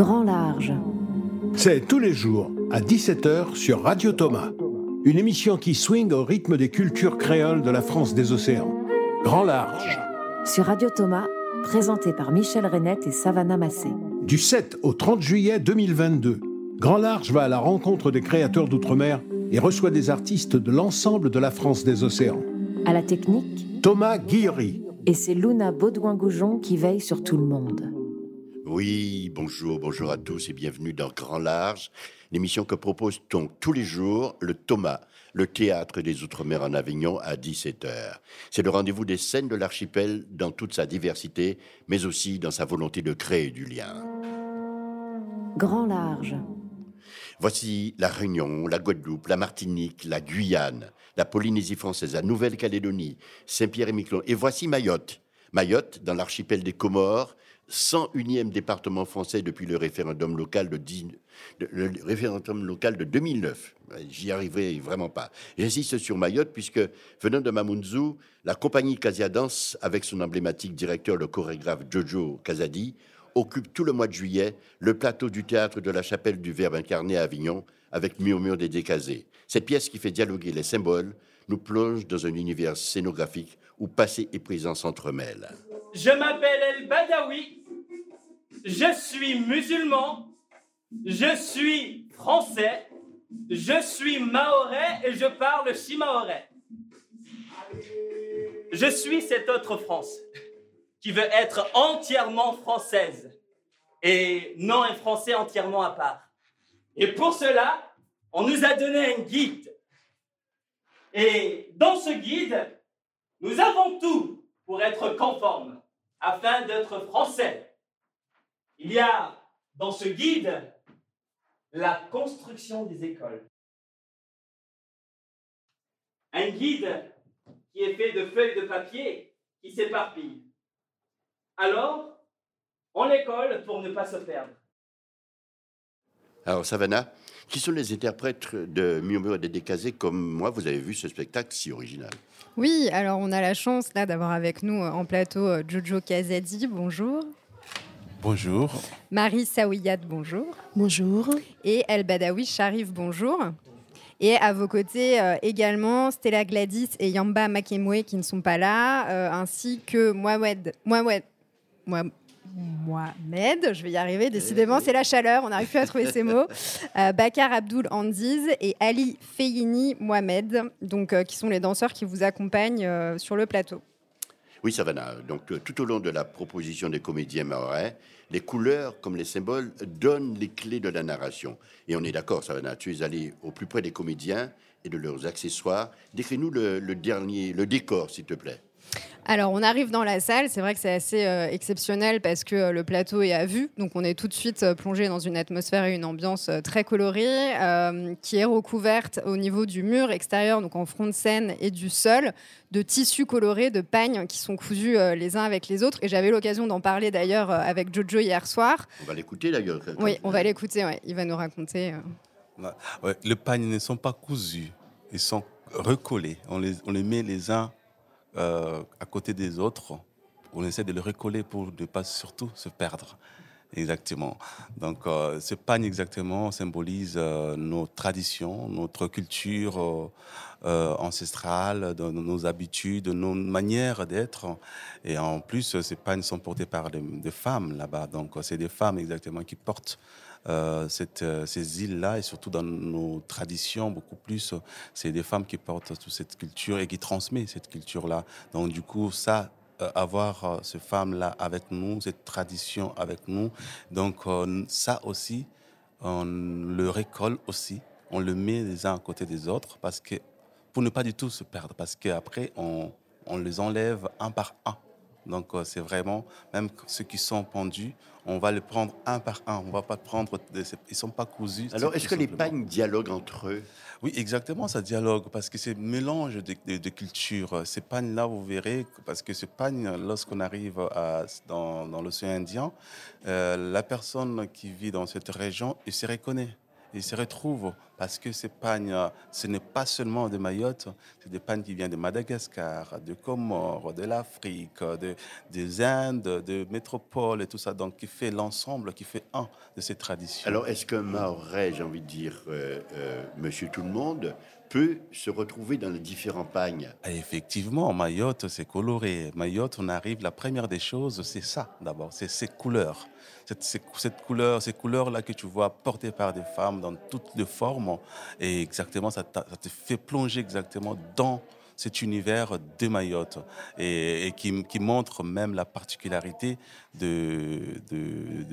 Grand Large. C'est tous les jours à 17h sur Radio Thomas. Une émission qui swing au rythme des cultures créoles de la France des océans. Grand Large. Sur Radio Thomas, présenté par Michel Renette et Savannah Massé. Du 7 au 30 juillet 2022, Grand Large va à la rencontre des créateurs d'outre-mer et reçoit des artistes de l'ensemble de la France des océans. À la technique, Thomas Guillery. et c'est Luna Baudouin-Goujon qui veille sur tout le monde. Oui, bonjour, bonjour à tous et bienvenue dans Grand Large, l'émission que propose donc tous les jours le Thomas, le théâtre des Outre-mer en Avignon à 17h. C'est le rendez-vous des scènes de l'archipel dans toute sa diversité, mais aussi dans sa volonté de créer du lien. Grand Large. Voici la Réunion, la Guadeloupe, la Martinique, la Guyane, la Polynésie française, la Nouvelle-Calédonie, Saint-Pierre-et-Miquelon. Et voici Mayotte. Mayotte, dans l'archipel des Comores, 101e département français depuis le référendum local de, 10 de- le référendum local de 2009. J'y arriverai vraiment pas. J'insiste sur Mayotte puisque, venant de Mamoudzou, la compagnie Casiadance, avec son emblématique directeur, le chorégraphe Jojo Casadi, occupe tout le mois de juillet le plateau du théâtre de la chapelle du Verbe incarné à Avignon avec Murmure des Décasés. Cette pièce qui fait dialoguer les symboles nous plonge dans un univers scénographique où passé et présent s'entremêlent. Je m'appelle El Badawi. Je suis musulman. Je suis français. Je suis mahorais et je parle chimahorais. Je suis cette autre France qui veut être entièrement française et non un français entièrement à part. Et pour cela, on nous a donné un guide. Et dans ce guide, nous avons tout pour être conformes afin d'être français. Il y a dans ce guide la construction des écoles. Un guide qui est fait de feuilles de papier qui s'éparpillent. Alors, on l'école pour ne pas se perdre. Alors, Savannah, qui sont les interprètes de Murmure des Décasés comme moi Vous avez vu ce spectacle si original? Oui, alors on a la chance là d'avoir avec nous en plateau euh, Jojo Kazadi, bonjour. Bonjour. Marie Saouiyad, bonjour. Bonjour. Et El Badawi Sharif, bonjour. Et à vos côtés euh, également Stella Gladys et Yamba Makemwe qui ne sont pas là, euh, ainsi que Mohamed, Mohamed, Mohamed, Mohamed, je vais y arriver, décidément c'est la chaleur, on n'arrive plus à trouver ces mots, euh, Bakar Abdul Andiz et Ali Feyini Mohamed, donc, euh, qui sont les danseurs qui vous accompagnent euh, sur le plateau. Oui, Savannah. Donc, euh, tout au long de la proposition des comédiens maorais, les couleurs comme les symboles donnent les clés de la narration. Et on est d'accord, Savannah, tu es allé au plus près des comédiens et de leurs accessoires. Décris-nous le, le dernier, le décor, s'il te plaît. Alors, on arrive dans la salle. C'est vrai que c'est assez euh, exceptionnel parce que euh, le plateau est à vue. Donc, on est tout de suite euh, plongé dans une atmosphère et une ambiance euh, très colorée euh, qui est recouverte au niveau du mur extérieur, donc en front de scène et du sol, de tissus colorés, de pagnes qui sont cousus euh, les uns avec les autres. Et j'avais l'occasion d'en parler d'ailleurs euh, avec Jojo hier soir. On va l'écouter d'ailleurs. Oui, on va l'écouter. ouais. Il va nous raconter. euh. Ouais, ouais, les pagnes ne sont pas cousus, ils sont recollés. On les, on les met les uns euh, à côté des autres. On essaie de les recoller pour ne pas surtout se perdre. Exactement. Donc, euh, ce pagne exactement symbolise euh, nos traditions, notre culture euh, ancestrale, nos habitudes, nos manières d'être. Et en plus, ces pagnes sont portés par des, des femmes là-bas. Donc, c'est des femmes exactement qui portent euh, cette, euh, ces îles-là et surtout dans nos traditions beaucoup plus, euh, c'est des femmes qui portent toute cette culture et qui transmettent cette culture-là. Donc du coup, ça, avoir ces femmes-là avec nous, cette tradition avec nous, donc ça aussi, on le récolte aussi, on le met les uns à côté des autres parce que pour ne pas du tout se perdre, parce qu'après on, on les enlève un par un. Donc c'est vraiment, même ceux qui sont pendus, on va les prendre un par un. On va pas prendre, ils sont pas cousus. Alors, est-ce que les pagnes dialoguent entre eux? Oui, exactement, ça dialogue parce que c'est mélange de, de, de cultures. Ces pagnes-là, vous verrez, parce que ce pagne, lorsqu'on arrive à, dans, dans l'océan Indien, euh, la personne qui vit dans cette région, il se reconnaît, il se retrouve parce que ces pagnes, ce n'est pas seulement de Mayotte, c'est des pagnes qui viennent de Madagascar, de Comores, de l'Afrique, de, des Indes, de métropole et tout ça, donc qui fait l'ensemble, qui fait un de ces traditions. Alors, est-ce qu'un Mahorais, j'ai envie de dire, euh, euh, monsieur tout le monde, peut se retrouver dans les différents pagnes Effectivement, Mayotte, c'est coloré. Mayotte, on arrive, la première des choses, c'est ça d'abord, c'est ces couleurs. Cette, couleur, ces couleurs-là que tu vois portées par des femmes dans toutes les formes, et exactement, ça, te fait plonger exactement dans cet univers de Mayotte et, qui, montre même la particularité de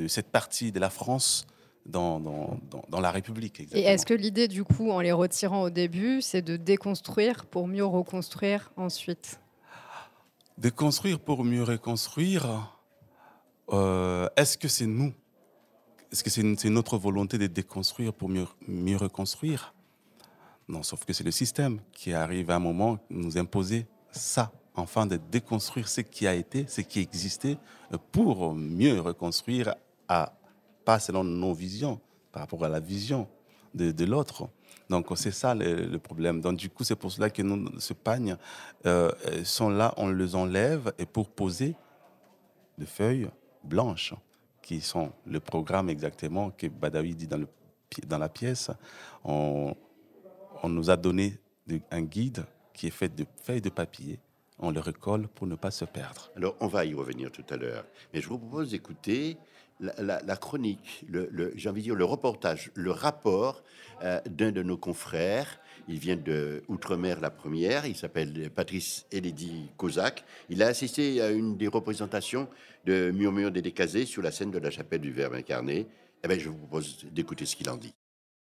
cette partie de la France dans, dans, dans, la République. Et est-ce que l'idée, du coup, en les retirant au début, c'est de déconstruire pour mieux reconstruire ensuite? Déconstruire pour mieux reconstruire, euh, est-ce que c'est nous? Est-ce que c'est notre volonté de déconstruire pour mieux, mieux reconstruire? Non, sauf que c'est le système qui arrive à un moment nous imposer ça, enfin de déconstruire ce qui a été, ce qui existait, pour mieux reconstruire à pas selon nos visions, par rapport à la vision de, l'autre. Donc c'est ça le, problème. Donc du coup, c'est pour cela que nous, ce pagne euh, sont là, on les enlève et pour poser des feuilles blanches qui sont le programme exactement que Badawi dit dans, le, dans la pièce. On, on nous a donné un guide qui est fait de feuilles de papier on le recolle pour ne pas se perdre. Alors, on va y revenir tout à l'heure. Mais je vous propose d'écouter la, chronique, le, j'ai envie de dire le reportage, le rapport euh, d'un de nos confrères. Il vient de Outre-mer la première. Il s'appelle Patrice Eledi Kozak. Il a assisté à une des représentations de Murmure des Décasés sur la scène de la chapelle du Verbe incarné. Eh bien, je vous propose d'écouter ce qu'il en dit.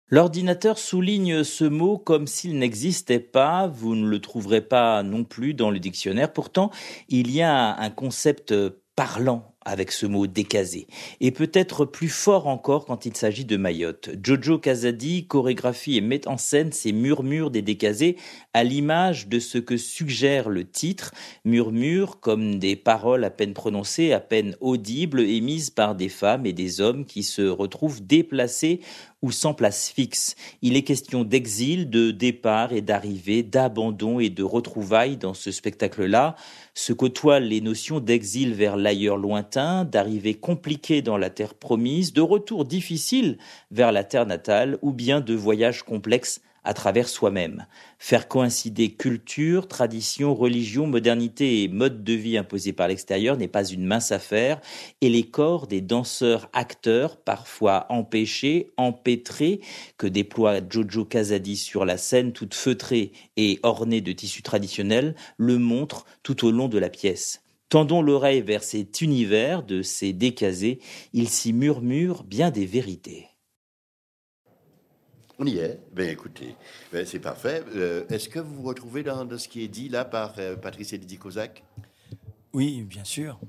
L'ordinateur souligne ce mot comme s'il n'existait pas, vous ne le trouverez pas non plus dans le dictionnaire. Pourtant, il y a un concept parlant avec ce mot décasé, et peut-être plus fort encore quand il s'agit de Mayotte. Jojo Kazadi chorégraphie et met en scène ces murmures des décasés à l'image de ce que suggère le titre, murmures comme des paroles à peine prononcées, à peine audibles, émises par des femmes et des hommes qui se retrouvent déplacés ou sans place fixe. Il est question d'exil, de départ et d'arrivée, d'abandon et de retrouvailles dans ce spectacle-là. Se côtoient les notions d'exil vers l'ailleurs lointain, d'arrivée compliquée dans la terre promise, de retour difficile vers la terre natale ou bien de voyage complexe à travers soi-même. Faire coïncider culture, tradition, religion, modernité et mode de vie imposés par l'extérieur n'est pas une mince affaire, et les corps des danseurs-acteurs, parfois empêchés, empêtrés, que déploie Jojo Kazadi sur la scène toute feutrée et ornée de tissus traditionnels, le montrent tout au long de la pièce. Tendons l'oreille vers cet univers de ces décasés, il s'y murmure bien des vérités. On y est. Ben écoutez, ben, c'est parfait. Euh, est-ce que vous vous retrouvez dans, ce qui est dit là par euh, Patrice Elidi Kozak Oui, bien sûr.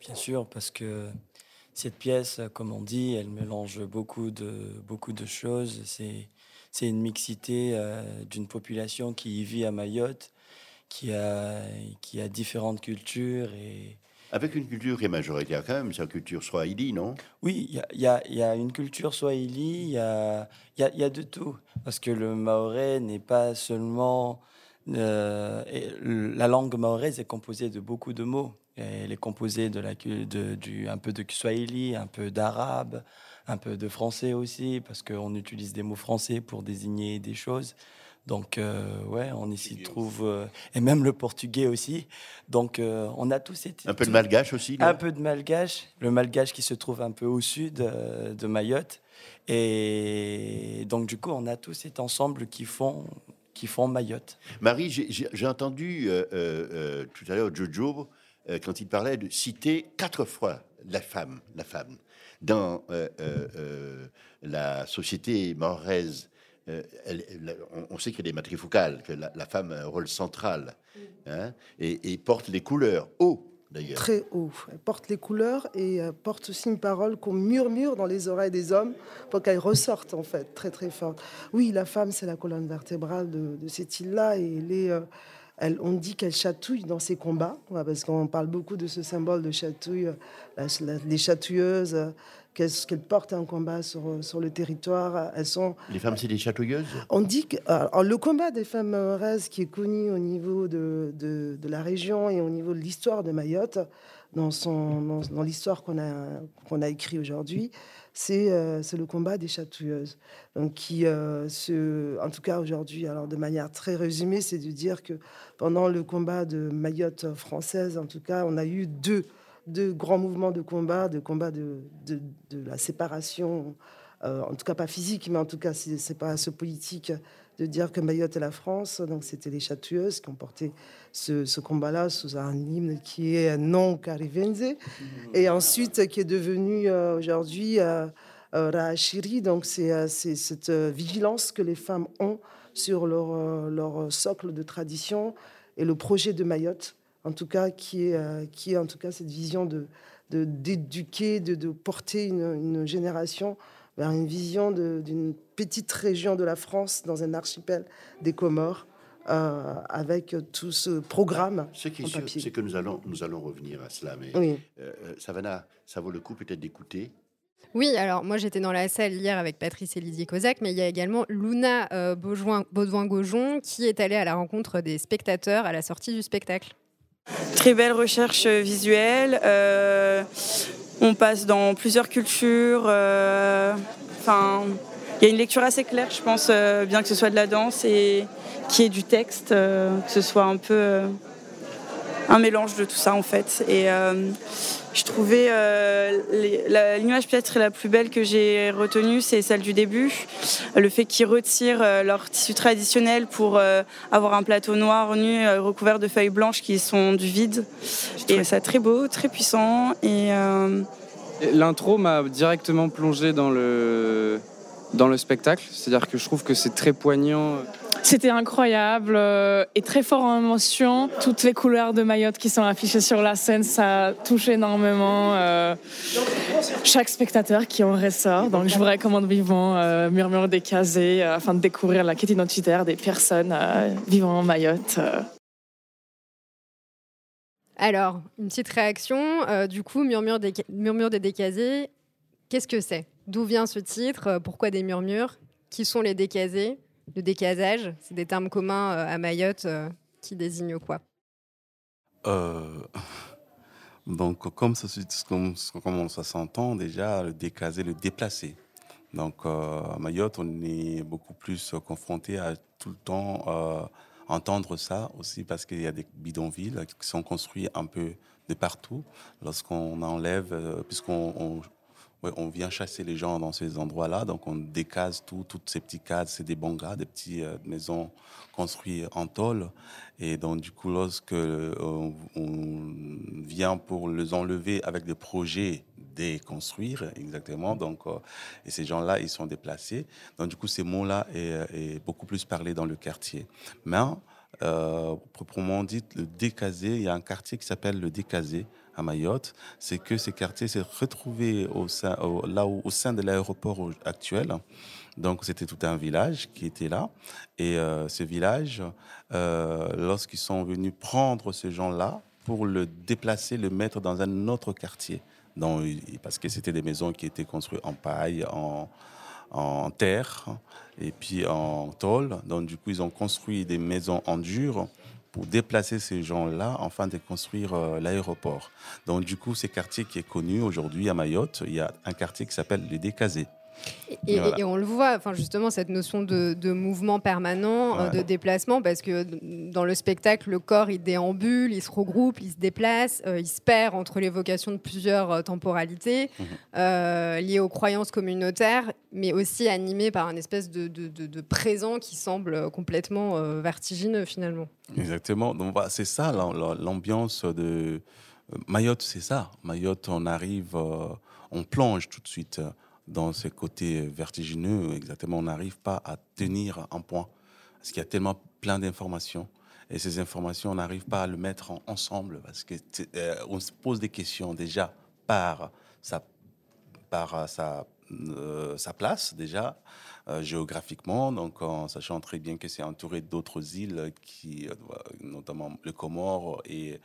Bien sûr, parce que cette pièce, comme on dit, elle mélange beaucoup de, beaucoup de choses. C'est, c'est une mixité euh, d'une population qui vit à Mayotte, qui a, qui a différentes cultures et, avec une culture qui est majoritaire quand même, c'est la culture swahili, non? Oui, il y, a, une culture swahili, il y a, y a, de tout. Parce que le maoré n'est pas seulement... Euh, la langue maoraise est composée de beaucoup de mots. Elle est composée de la, de, du, un peu de swahili, un peu d'arabe, un peu de français aussi, parce qu'on utilise des mots français pour désigner des choses. Donc, euh, ouais, on y s'y trouve. Euh, et même le portugais aussi. Donc, euh, on a tous ces. Un peu de malgache aussi Un peu de malgache. Le malgache qui se trouve un peu au sud de Mayotte. Et donc, du coup, on a tous cet ensemble qui font, qui font Mayotte. Marie, j'ai entendu tout à l'heure Jojo, quand il parlait de citer quatre fois la femme, la femme. Dans la société mahoraise euh, on, sait a des matrifocales, que la, femme a un rôle central mm. hein, et, porte les couleurs haut. D'ailleurs. Très haut. Elle porte les couleurs et euh, porte aussi une parole qu'on murmure dans les oreilles des hommes pour qu'elle ressorte en fait très très forte. Oui, la femme c'est la colonne vertébrale de, cette île-là et euh, elle, on dit qu'elle chatouille dans ses combats, parce qu'on parle beaucoup de ce symbole de chatouille, les chatouilleuses, qu'elles portent un combat sur, sur le territoire. Elles sont. Les femmes, c'est des chatouilleuses? On dit que le combat des femmes maoraises, qui est connu au niveau de, de, de la région et au niveau de l'histoire de Mayotte, dans, son, dans, l'histoire qu'on a, qu'on a écrit aujourd'hui, c'est, euh, le combat des chatouilleuses. Donc, qui, euh, se, en tout cas aujourd'hui, alors de manière très résumée, c'est de dire que pendant le combat de Mayotte française, en tout cas, on a eu deux de grands mouvements de combat, de combat de, de, la séparation, euh, en tout cas pas physique, mais en tout cas c'est séparation politique, de dire que Mayotte est la France. Donc c'était les chatouilleuses qui ont porté ce, combat-là sous un hymne qui est non carivenze, et ensuite qui est devenu euh, aujourd'hui euh, euh. Donc c'est cette vigilance que les femmes ont sur leur, leur socle de tradition et le projet de Mayotte en tout cas, qui est, euh, qui est en tout cas cette vision de d'éduquer, de, de, porter une, génération vers une vision d'une petite région de la France dans un archipel des Comores. Euh, avec tout ce programme. Ce qui est sûr, c'est que nous allons, nous allons revenir à cela. Mais oui. Euh, Savannah, ça vaut le coup peut-être d'écouter? Oui, alors moi j'étais dans la salle hier avec Patrice et Lydie Kozak, mais il y a également Luna Baudouin-Gaujon qui est allée à la rencontre des spectateurs à la sortie du spectacle. Très belle recherche visuelle. Euh, on passe dans plusieurs cultures. Euh, il y a une lecture assez claire, je pense, euh, bien que ce soit de la danse et qui est du texte, que ce soit un peu un mélange de tout ça en fait. Et je trouvais euh, l'image peut-être la plus belle que j'ai retenue, c'est celle du début. Le fait qu'ils retirent euh, leur tissu traditionnel pour euh, avoir un plateau noir nu recouvert de feuilles blanches qui sont du vide. Et c'est très beau, très puissant. Et l'intro m'a directement plongé dans le dans le spectacle. C'est-à-dire que je trouve que c'est très poignant. C'était incroyable euh, et très fort en émotion. Toutes les couleurs de Mayotte qui sont affichées sur la scène, ça touche énormément euh, chaque spectateur qui en ressort. Donc je vous recommande vivement euh, Murmure des Casés afin de découvrir la quête identitaire des personnes vivant en Mayotte. Alors, une petite réaction. du coup, Murmure des, Murmure des Décasés, qu'est-ce que c'est? D'où vient ce titre? Pourquoi des murmures? Qui sont les décasés? Le décasage, c'est des termes communs euh, à Mayotte euh, qui désignent quoi? Euh, Donc, comme ça, comme, comme ça s'entend déjà, le décasé, le déplacé. Donc, à Mayotte, on est beaucoup plus confronté à tout le temps entendre ça aussi parce qu'il y a des bidonvilles qui sont construits un peu de partout. Lorsqu'on enlève, puisqu'on on vient chasser les gens dans ces endroits-là, donc on décase tout, toutes ces petits cases, c'est des bangas, des petites euh, maisons construites en tôle. Et donc, du coup, lorsque euh, on, vient pour les enlever avec des projets déconstruire, exactement, donc, euh, et ces gens-là, ils sont déplacés. Donc, du coup, ces mots-là est, beaucoup plus parlé dans le quartier. Mais, proprement dit, le décasé, il y a un quartier qui s'appelle le décasé à Mayotte, c'est que ces quartiers s'est retrouvé au sein, là au sein de l'aéroport actuel. Donc c'était tout un village qui était là. Et euh, ce village, euh, lorsqu'ils sont venus prendre ces gens-là pour le déplacer, le mettre dans un autre quartier, donc, parce que c'était des maisons qui étaient construites en paille, en, en terre et puis en tôle. Donc du coup, ils ont construit des maisons en dur pour déplacer ces gens-là afin de construire euh, l'aéroport. Donc du coup, ce quartier qui est connu aujourd'hui à Mayotte, il y a un quartier qui s'appelle les Décasés. Et, on le voit, enfin justement, cette notion de, mouvement permanent, euh, de déplacement, parce que dans le spectacle, le corps, il déambule, il se regroupe, il se déplace, euh, il se perd entre l'évocation de plusieurs euh, temporalités mhm. liées aux croyances communautaires, mais aussi animé par un espèce de, de présent qui semble complètement vertigineux finalement. Exactement. Donc bah, c'est ça l'ambiance de Mayotte, c'est ça. Mayotte, on arrive, on plonge tout de suite dans ces côtés vertigineux, exactement, on n'arrive pas à tenir un point. Parce qu'il y a tellement plein d'informations. Et ces informations, on n'arrive pas à le mettre ensemble parce qu'on euh, se pose des questions déjà par sa, par sa, euh, sa place, déjà, euh, géographiquement, donc en sachant très bien que c'est entouré d'autres îles, qui, notamment le Comore et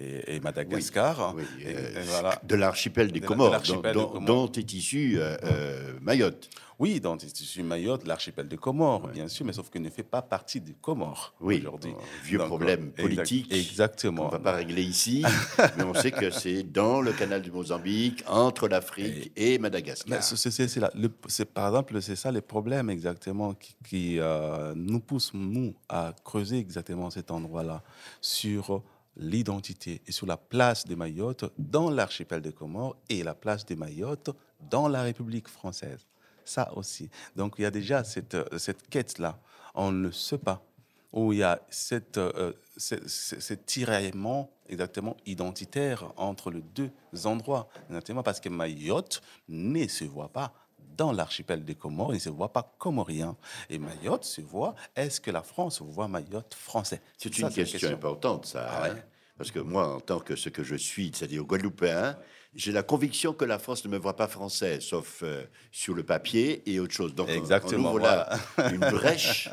et, et Madagascar. Oui, Et- euh, et voilà. De l'archipel des De la- de Comores, dont, des dont- Comores. dont est issu euh, euh, Mayotte. Oui, dans l'Institut Mayotte, l'archipel de Comores, bien sûr, mais sauf qu'il ne fait pas partie des Comores Oui, aujourd'hui. un vieux Donc, problème exact- politique exactement. On ne va pas régler ici, mais on sait que c'est dans le canal du Mozambique, entre l'Afrique et, Madagascar. C'est- par exemple, c'est ça les problèmes exactement qui, qui, euh, nous poussent, nous, à creuser exactement cet endroit-là sur l'identité et sur la place de Mayotte dans l'archipel des Comores et la place de Mayotte dans la République française. Ça aussi. Donc il y a déjà cette, euh, cette quête-là. On ne sait pas où il y a cette, euh, ce- cet tiraillement exactement identitaire entre les deux endroits, exactement parce que Mayotte ne se voit pas dans l'archipel des Comores, il ne se voit pas comorien. Et Mayotte se voit, est-ce que la France voit Mayotte français? C'est une question, importante, ça. Ah ouais. hein. Parce que moi, en tant que ce que je suis, c'est-à-dire guadeloupéen, j'ai la conviction que la France ne me voit pas français, sauf euh, sur le papier et autre chose. Donc, on- Exactement, on ouvre là voilà. une brèche.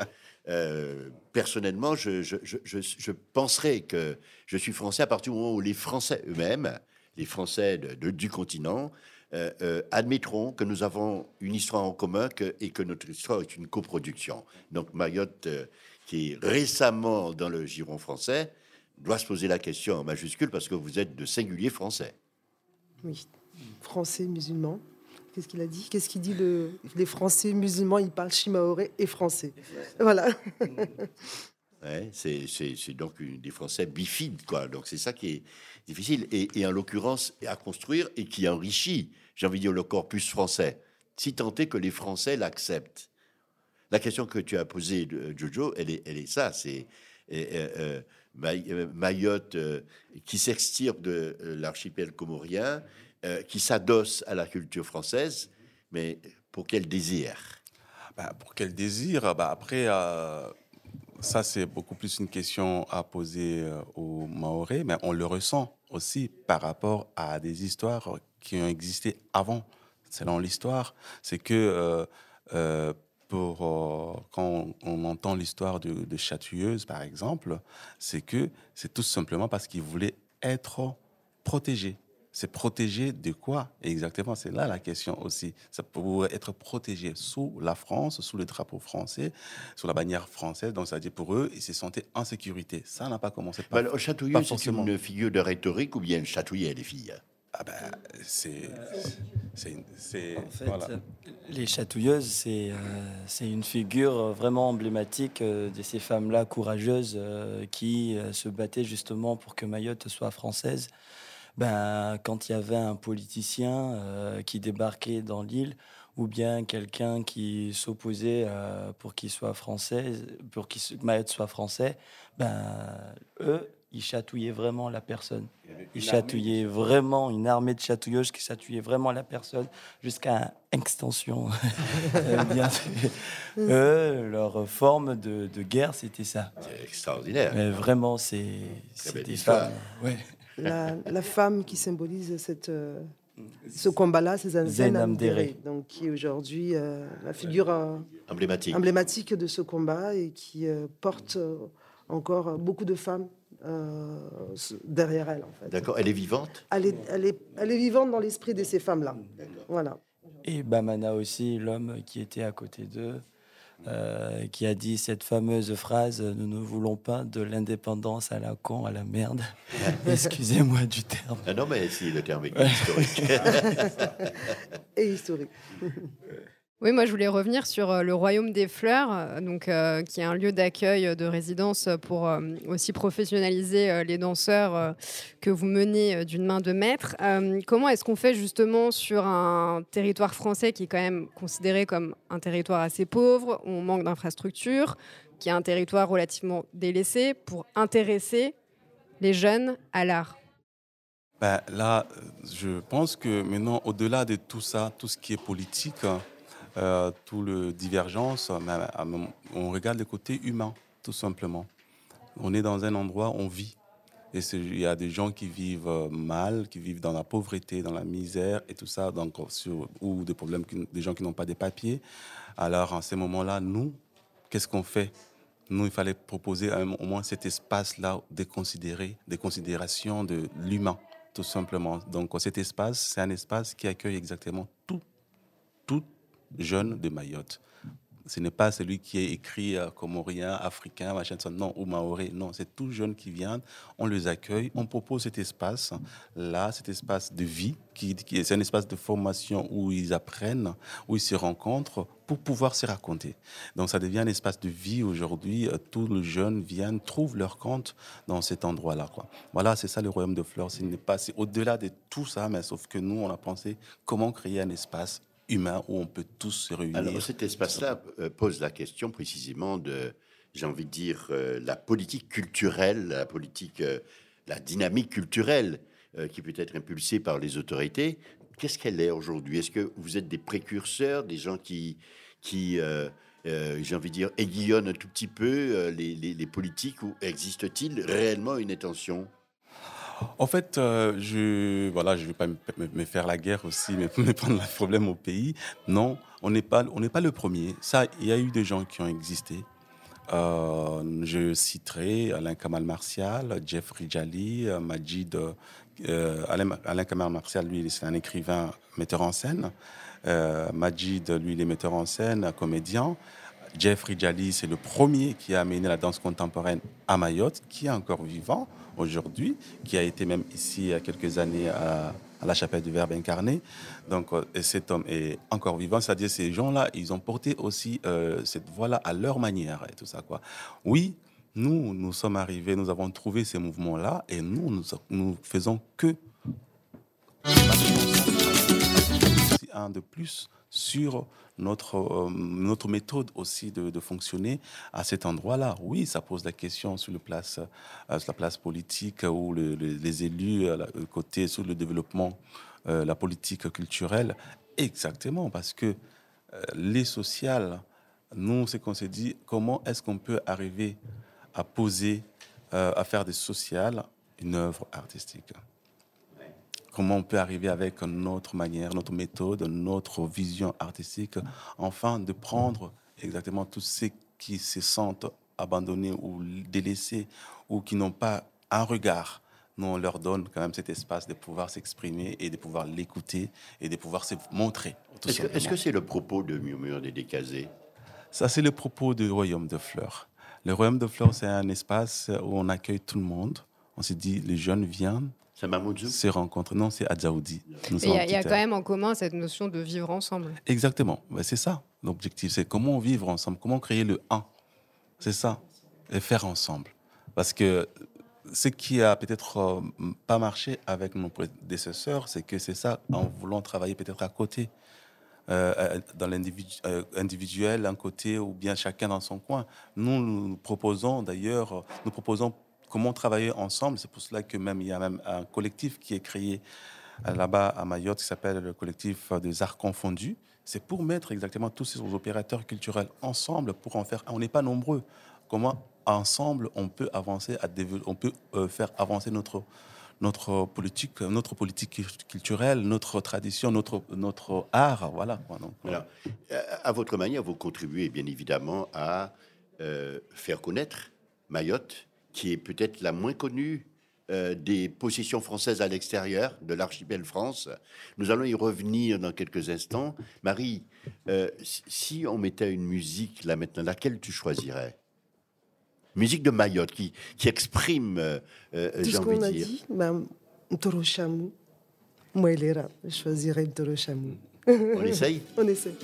Euh, personnellement, je, je, je, je, je penserais que je suis français à partir du moment où les Français eux-mêmes, les Français de- de- du continent, euh, euh, admettront que nous avons une histoire en commun que- et que notre histoire est une coproduction. Donc Mayotte, euh, qui est récemment dans le giron français, doit se poser la question en majuscule parce que vous êtes de singulier français. Oui, français, musulman. Qu'est-ce qu'il a dit? Qu'est-ce qu'il dit le... Les Français musulmans, ils parlent chimaoré et français. Voilà. C'est donc des Français bifides, quoi. Donc c'est ça qui est difficile. Et, en l'occurrence, à construire et qui enrichit, j'ai envie de dire, le corpus français, si tant est que les Français l'acceptent. La question que tu as posée, euh, Jojo, elle est, ça, c'est euh, euh, May- Mayotte qui s'extirpe de l'archipel comorien, qui s'adosse à la culture française, mais pour quel désir? Bah, pour quel désir? Bah, Après, ça, c'est beaucoup plus une question à poser euh, aux Maoris, mais on le ressent aussi par rapport à des histoires qui ont existé avant. Selon l'histoire, c'est que euh, euh, pour, quand on, entend l'histoire de, de par exemple, c'est que c'est tout simplement parce qu'ils voulaient être protégés. C'est protégé de quoi exactement? C'est là la question aussi. Ça pourrait être protégé sous la France, sous le drapeau français, sous la bannière française. Donc, c'est-à-dire pour eux, ils se sentaient en sécurité. Ça n'a pas commencé par. Bah, Chatouilleux, c'est une figure de rhétorique ou bien chatouiller les filles? Ah ben, c'est. c'est une- c'est- En fait, voilà. les chatouilleuses, c'est euh, c'est une figure vraiment emblématique euh, de ces femmes-là courageuses euh, qui euh, se battaient justement pour que Mayotte soit française. Ben, quand il y avait un politicien euh, qui débarquait dans l'île, ou bien quelqu'un qui s'opposait euh, pour qu'il soit français, pour qu'il Mayotte soit français, ben, eux, ils chatouillaient vraiment la personne. Ils chatouillaient vraiment une armée de chatouilleuses qui chatouillaient vraiment la personne jusqu'à extension. Euh. Eux, leur forme de, de guerre, c'était ça. C'est extraordinaire. Mais vraiment, c'est des femmes. Ouais. La, la femme qui symbolise cette, euh, ce combat-là, c'est Zen Dere. donc qui est aujourd'hui euh, la figure euh, Emblématique. emblématique de ce combat et qui euh, porte euh, encore beaucoup de femmes euh, derrière elle. En fait. D'accord, elle est vivante? Elle est, elle est, elle est vivante dans l'esprit de ces femmes-là. Voilà. Et Bamana aussi, l'homme qui était à côté d'eux, euh, qui a dit cette fameuse phrase Nous ne voulons pas de l'indépendance à la con, à la merde. Excusez-moi du terme. Ah non, mais si, le terme est historique. Et historique. Oui, moi je voulais revenir sur euh, le Royaume des Fleurs, euh, donc, euh, qui est un lieu d'accueil de résidence pour aussi professionnaliser les danseurs que vous menez d'une main de maître. Comment est-ce qu'on fait justement sur un territoire français qui est quand même considéré comme un territoire assez pauvre, où on manque d'infrastructures, qui est un territoire relativement délaissé, pour intéresser les jeunes à l'art? Ben, là, je pense que maintenant, au-delà de tout ça, tout ce qui est politique, euh, tout le divergence, euh, on regarde le côté humain, tout simplement. On est dans un endroit, on vit. Et il y a des gens qui vivent euh, mal, qui vivent dans la pauvreté, dans la misère et tout ça, donc, sur- ou des problèmes, des gens qui n'ont pas de papiers. Alors, en ces moments-là, nous, qu'est-ce qu'on fait? Nous, il fallait proposer au moins cet espace-là de considérer, des considérations de l'humain, tout simplement. Donc cet espace, c'est un espace qui accueille exactement jeune de Mayotte. Ce n'est pas celui qui est écrit euh, comorien, africain, machin, non, ou maoré. Non, c'est tout jeune qui vient. On les accueille. On propose cet espace là, cet espace de vie, qui, c'est un espace de formation où ils apprennent, où ils se rencontrent pour pouvoir se raconter. Donc ça devient un espace de vie aujourd'hui. Euh, tous les jeunes viennent, trouvent leur compte dans cet endroit-là. Voilà, c'est ça le royaume de fleurs. C'est au-delà de tout ça, mais sauf que nous, on a pensé comment créer un espace humain où on peut tous se réunir. Alors cet espace-là euh, pose la question précisément de, j'ai envie de dire, euh, la politique culturelle, la politique, euh, la dynamique culturelle qui peut être impulsée par les autorités. Qu'est-ce qu'elle est aujourd'hui? Est-ce que vous êtes des précurseurs, des gens qui, qui j'ai envie de dire, aiguillonnent un tout petit peu les, les politiques ou existe-t-il réellement une intention? En fait, euh, je voilà, je vais pas me, faire la guerre aussi, mais prendre le problème au pays. Non, on n'est pas, pas le premier. Ça, il y a eu des gens qui ont existé. Euh, je citerai Alain Kamal Martial, Jeffrey Jali, euh, Majid. Alain, Kamal Martial, lui, c'est un écrivain, metteur en scène. Majid, lui, il est metteur en scène, comédien. Jeffrey Jali, c'est le premier qui a amené la danse contemporaine à Mayotte, qui est encore vivant aujourd'hui, qui a été même ici il y a quelques années à, la chapelle du Verbe incarné. Donc, euh, et cet homme est encore vivant, c'est-à-dire ces gens-là, ils ont porté aussi euh, cette voie-là à leur manière et tout ça. Quoi. Oui, nous, nous sommes arrivés, nous avons trouvé ces mouvements-là et nous, nous, nous faisons que un de plus sur notre, euh, notre méthode aussi de, fonctionner à cet endroit-là. Oui, ça pose la question sur, le place, euh, la place politique où les élus, euh, côté sur le développement, la politique culturelle. Exactement, parce que les sociales, nous, c'est qu'on s'est dit, comment est-ce qu'on peut arriver à poser, à faire des sociales une œuvre artistique? Comment on peut arriver avec notre manière, notre méthode, notre vision artistique, enfin de prendre exactement tous ceux qui se sentent abandonnés ou délaissés ou qui n'ont pas un regard. Nous, on leur donne quand même cet espace de pouvoir s'exprimer et de pouvoir l'écouter et de pouvoir se montrer. Est-ce que c'est le propos de Murmure des Décasés? Ça, c'est le propos du Royaume de Fleurs. Le Royaume de Fleurs, c'est un espace où on accueille tout le monde. On s'est dit, les jeunes viennent, Ces rencontres, non, c'est Adjaoudi. Il y, a quand même en commun cette notion de vivre ensemble. Exactement, c'est ça l'objectif, c'est comment vivre ensemble, comment créer le un. C'est ça, et faire ensemble. Parce que ce qui a peut-être euh, pas marché avec nos prédécesseurs, c'est que c'est ça, en voulant travailler peut-être à côté, euh, euh, dans l'individuel, un côté, ou bien chacun dans son coin. Nous, nous proposons d'ailleurs, nous proposons comment travailler ensemble. C'est pour cela que même il y a même un collectif qui est créé euh, là-bas à Mayotte qui s'appelle le collectif des arts confondus. C'est pour mettre exactement tous ces opérateurs culturels ensemble pour en faire. On n'est pas nombreux. Comment ensemble on peut avancer, on peut euh, faire avancer notre notre politique, notre politique culturelle, notre tradition, notre, notre art. Voilà. À votre manière, vous contribuez bien évidemment à euh, faire connaître Mayotte qui est peut-être la moins connue euh, des positions françaises à l'extérieur de l'archipel France. Nous allons y revenir dans quelques instants. Marie, euh, si on mettait une musique là maintenant, laquelle tu choisirais? Musique de Mayotte qui, qui exprime, euh, euh j'ai envie de dire. Dit, ben, Moi, je choisirais Ntorochamu. On essaye? On essaye.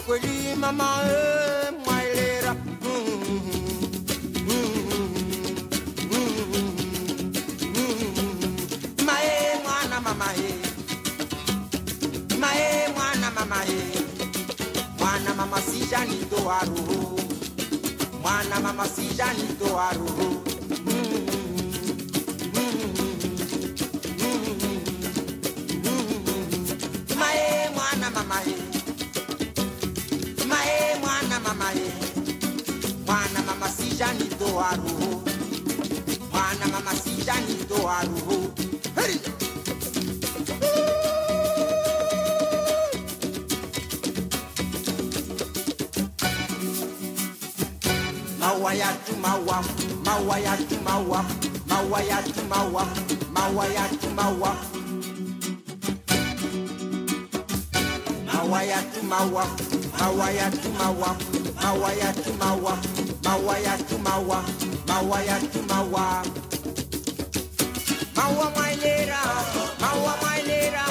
Wakweli mama e mwailera mae mwana mama e mae mwana mama e mwana mama sijanito waruhu mwana mama sijanito waruhu mawa mawa ya tumawa mawa ya tumawa mawa ya tumawa mawa ya tumawa mawa ya tumawa mawa ya tumawa mawa ya tumawa mawa mailera mawa mailera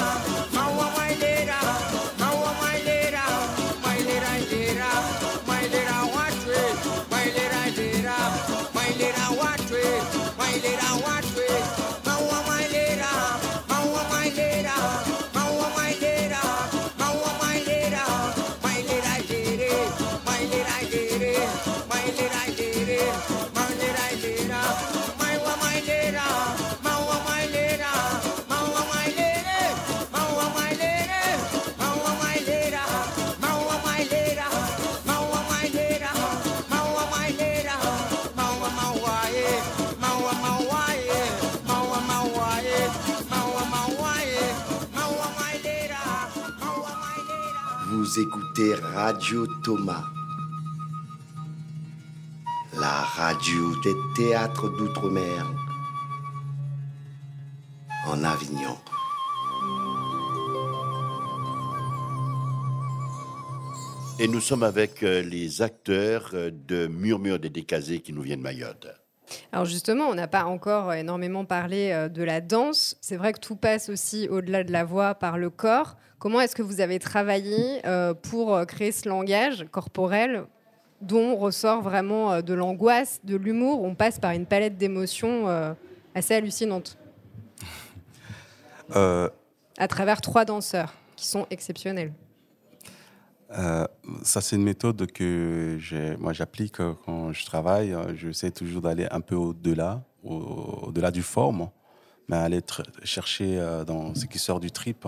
Radio Thomas, la radio des théâtres d'outre-mer en Avignon. Et nous sommes avec euh, les acteurs euh, de Murmure des Décasés qui nous viennent de Mayotte. Alors justement, on n'a pas encore énormément parlé euh, de la danse. C'est vrai que tout passe aussi au-delà de la voix par le corps. Comment est-ce que vous avez travaillé euh, pour euh, créer ce langage corporel dont ressort vraiment euh, de l'angoisse, de l'humour? On passe par une palette d'émotions assez hallucinante Euh, à travers trois danseurs qui sont exceptionnels. Euh, ça, c'est une méthode que moi j'applique quand je travaille. J'essaie toujours d'aller un peu au-delà, au- au-delà du forme, mais aller chercher dans ce qui sort du trip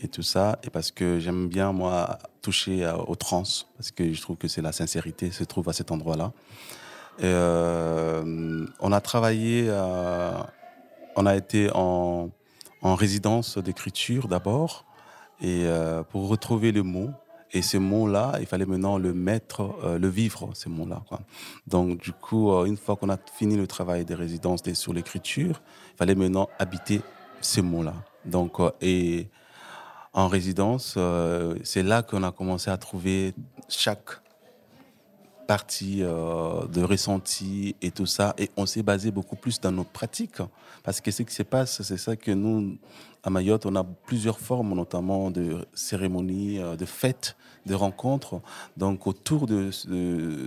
et tout ça. Et parce que j'aime bien, moi, toucher euh, au trans, parce que je trouve que c'est la sincérité se trouve à cet endroit-là. Euh, on a travaillé, euh, on a été en, en résidence d'écriture d'abord, et pour retrouver le mot. Et ce mot-là, il fallait maintenant le mettre, le vivre, ce mot-là. Donc, du coup, une fois qu'on a fini le travail des résidences sur l'écriture, il fallait maintenant habiter ce mot-là. Donc, et en résidence, euh, c'est là qu'on a commencé à trouver chaque partie euh, de ressenti et tout ça. Et on s'est basé beaucoup plus dans nos pratiques. Parce que ce qui se passe, c'est ça que nous, à Mayotte, on a plusieurs formes, notamment de cérémonies, euh, de fêtes, de rencontres. Donc autour de,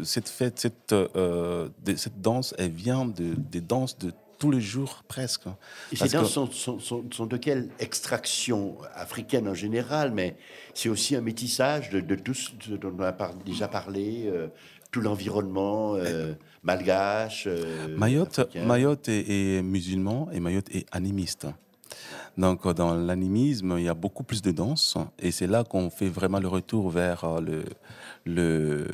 cette fête, cette, de cette danse, elle vient de, des danses de tous les jours presque. Et ces que- danses sont, sont- sont- sont de quelle extraction africaine en général, mais c'est aussi un métissage de, de tout ce dont on a par- déjà parlé, euh, tout l'environnement euh, malgache. euh, Mayotte, africain. Mayotte est, est musulman et Mayotte est animiste. Donc, euh, dans l'animisme, il y a beaucoup plus de danse. Et c'est là qu'on fait vraiment le retour vers euh, le,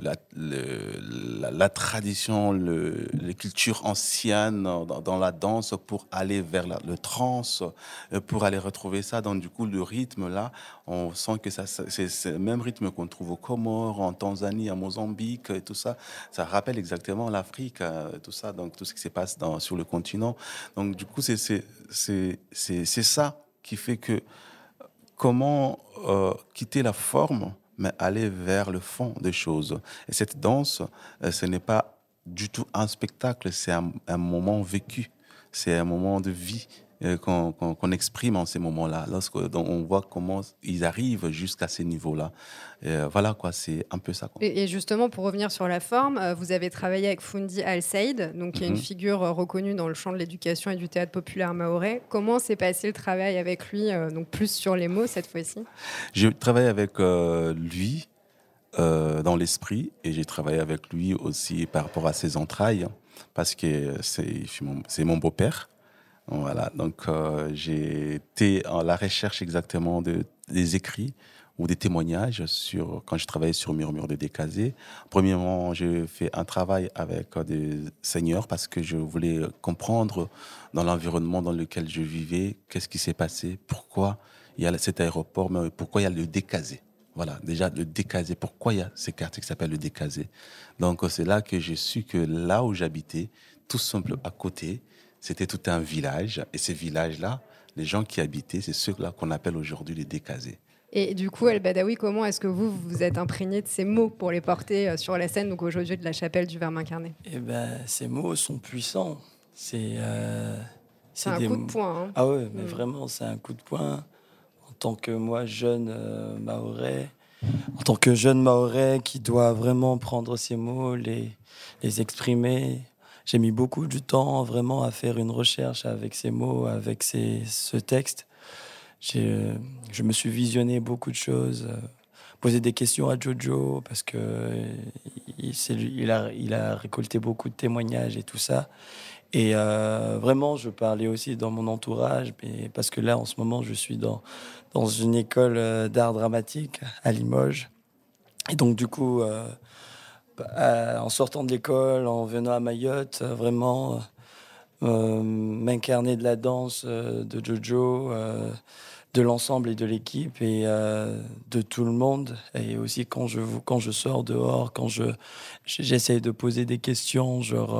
la, tradition, le, les cultures anciennes dans, la danse pour aller vers le trance, euh, pour aller retrouver ça. Donc, du coup, le rythme, là, on sent que c'est le même rythme qu'on trouve aux Comores, en Tanzanie, à Mozambique, et tout ça. Ça rappelle exactement l'Afrique, tout ça, donc tout ce qui se passe dans, sur le continent. Donc, du coup, c'est c'est- ça qui fait que comment euh, quitter la forme, mais aller vers le fond des choses. Et cette danse, euh, ce n'est pas du tout un spectacle, c'est un, moment vécu, c'est un moment de vie qu'on qu'on- exprime en ces moments-là, lorsque donc, on voit comment ils arrivent jusqu'à ces niveaux-là. Euh, voilà, quoi, c'est un peu ça. quoi. Et, et justement, pour revenir sur la forme, euh, vous avez travaillé avec Fundi Al Said, donc qui est une Mhm. figure euh, reconnue dans le champ de l'éducation et du théâtre populaire maorais. Comment s'est passé le travail avec lui, euh, donc plus sur les mots cette fois-ci? J'ai travaillé avec euh, lui euh, dans l'esprit et j'ai travaillé avec lui aussi par rapport à ses entrailles parce que c'est mon, c'est mon beau-père. Voilà, donc euh, j'ai été à la recherche exactement de, des écrits ou des témoignages sur quand je travaillais sur Murmure de Décasé. Premièrement, j'ai fait un travail avec euh, des seigneurs parce que je voulais comprendre dans l'environnement dans lequel je vivais qu'est-ce qui s'est passé, pourquoi il y a cet aéroport, mais pourquoi il y a le Décasé. Voilà, déjà le décasé. Pourquoi il y a ces quartiers qui s'appellent le décasé Donc c'est là que j'ai su que là où j'habitais, tout simple à côté, c'était tout un village. Et ces villages-là, les gens qui habitaient, c'est ceux-là qu'on appelle aujourd'hui les décasés. Et du coup, El Badawi, comment est-ce que vous vous êtes imprégné de ces mots pour les porter euh, sur la scène, donc aujourd'hui de la chapelle du Verbe incarné? Eh ben, ces mots sont puissants. C'est euh, un des coup de mots- poing, hein. Ah ouais, mais Mm. vraiment, c'est un coup de poing. En tant que moi, jeune euh, maorais, en tant que jeune maorais qui doit vraiment prendre ces mots, les, les exprimer, j'ai mis beaucoup de temps vraiment à faire une recherche avec ces mots, avec ces, ce texte. Euh, je me suis visionné beaucoup de choses, euh, posé des questions à Jojo parce que euh, il, a, il a récolté beaucoup de témoignages et tout ça. Et vraiment, je parlais aussi dans mon entourage, mais parce que là, en ce moment, je suis dans, dans une école d'art dramatique à Limoges. Et donc, du coup, en sortant de l'école, en venant à Mayotte, euh, vraiment euh, m'incarner de la danse euh, de Jojo, euh, de l'ensemble et de l'équipe et euh, de tout le monde. Et aussi quand je, quand je sors dehors, quand je de poser des questions, genre